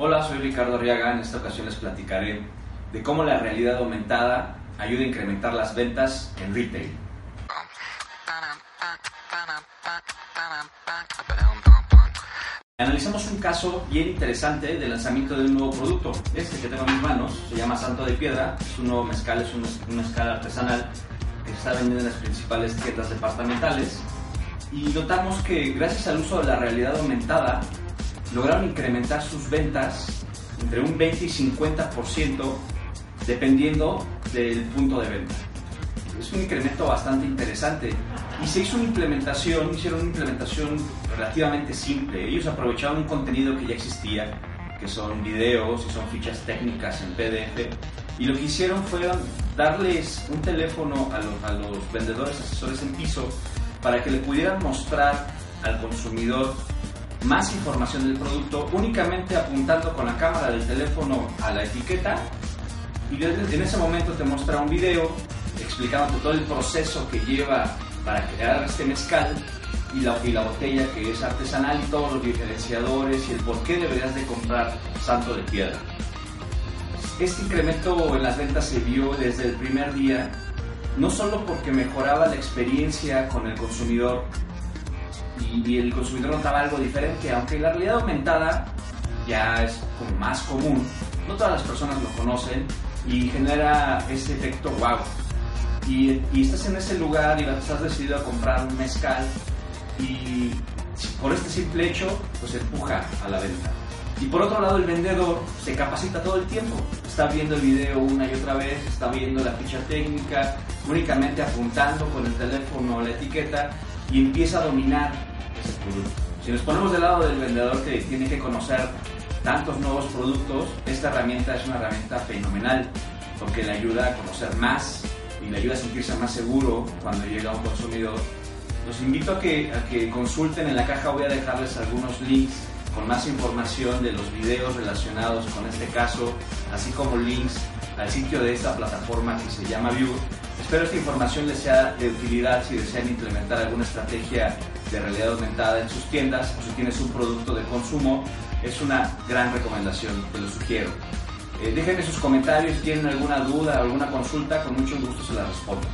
Hola, soy Ricardo Arriaga. En esta ocasión les platicaré de cómo la realidad aumentada ayuda a incrementar las ventas en retail. Analizamos un caso bien interesante de lanzamiento de un nuevo producto. Este que tengo en mis manos se llama Santo de Piedra, es un nuevo mezcal, es un, mezcal artesanal que está vendiendo en las principales tiendas departamentales. Y notamos que gracias al uso de la realidad aumentada lograron incrementar sus ventas entre un 20 y 50% dependiendo del punto de venta. Es un incremento bastante interesante y se hizo una implementación, hicieron una implementación relativamente simple. Ellos aprovecharon un contenido que ya existía, que son videos y son fichas técnicas en PDF, y lo que hicieron fue darles un teléfono a los, a los vendedores, asesores en piso, para que le pudieran mostrar al consumidor más información del producto únicamente apuntando con la cámara del teléfono a la etiqueta y en ese momento te muestra un video explicándote todo el proceso que lleva para crear este mezcal y la, y la botella que es artesanal y todos los diferenciadores y el por qué deberías de comprar Santo de Piedra. Este incremento en las ventas se vio desde el primer día, no solo porque mejoraba la experiencia con el consumidor, y, el consumidor notaba algo diferente, aunque la realidad aumentada ya es como más común, no todas las personas lo conocen y genera ese efecto wow. Y, estás en ese lugar y estás decidido a comprar un mezcal y por este simple hecho pues empuja a la venta. Y por otro lado el vendedor se capacita todo el tiempo, está viendo el video una y otra vez, está viendo la ficha técnica, únicamente apuntando con el teléfono la etiqueta y empieza a dominar. Si nos ponemos del lado del vendedor que tiene que conocer tantos nuevos productos, esta herramienta es una herramienta fenomenal porque le ayuda a conocer más y le ayuda a sentirse más seguro cuando llega un consumidor. Los invito a que, a que consulten en la caja, voy a dejarles algunos links con más información de los videos relacionados con este caso, así como links al sitio de esta plataforma que se llama View. Espero esta información les sea de utilidad si desean implementar alguna estrategia de realidad aumentada en sus tiendas o si tienes un producto de consumo. Es una gran recomendación, te lo sugiero. Eh, déjenme sus comentarios si tienen alguna duda alguna consulta, con mucho gusto se la respondo.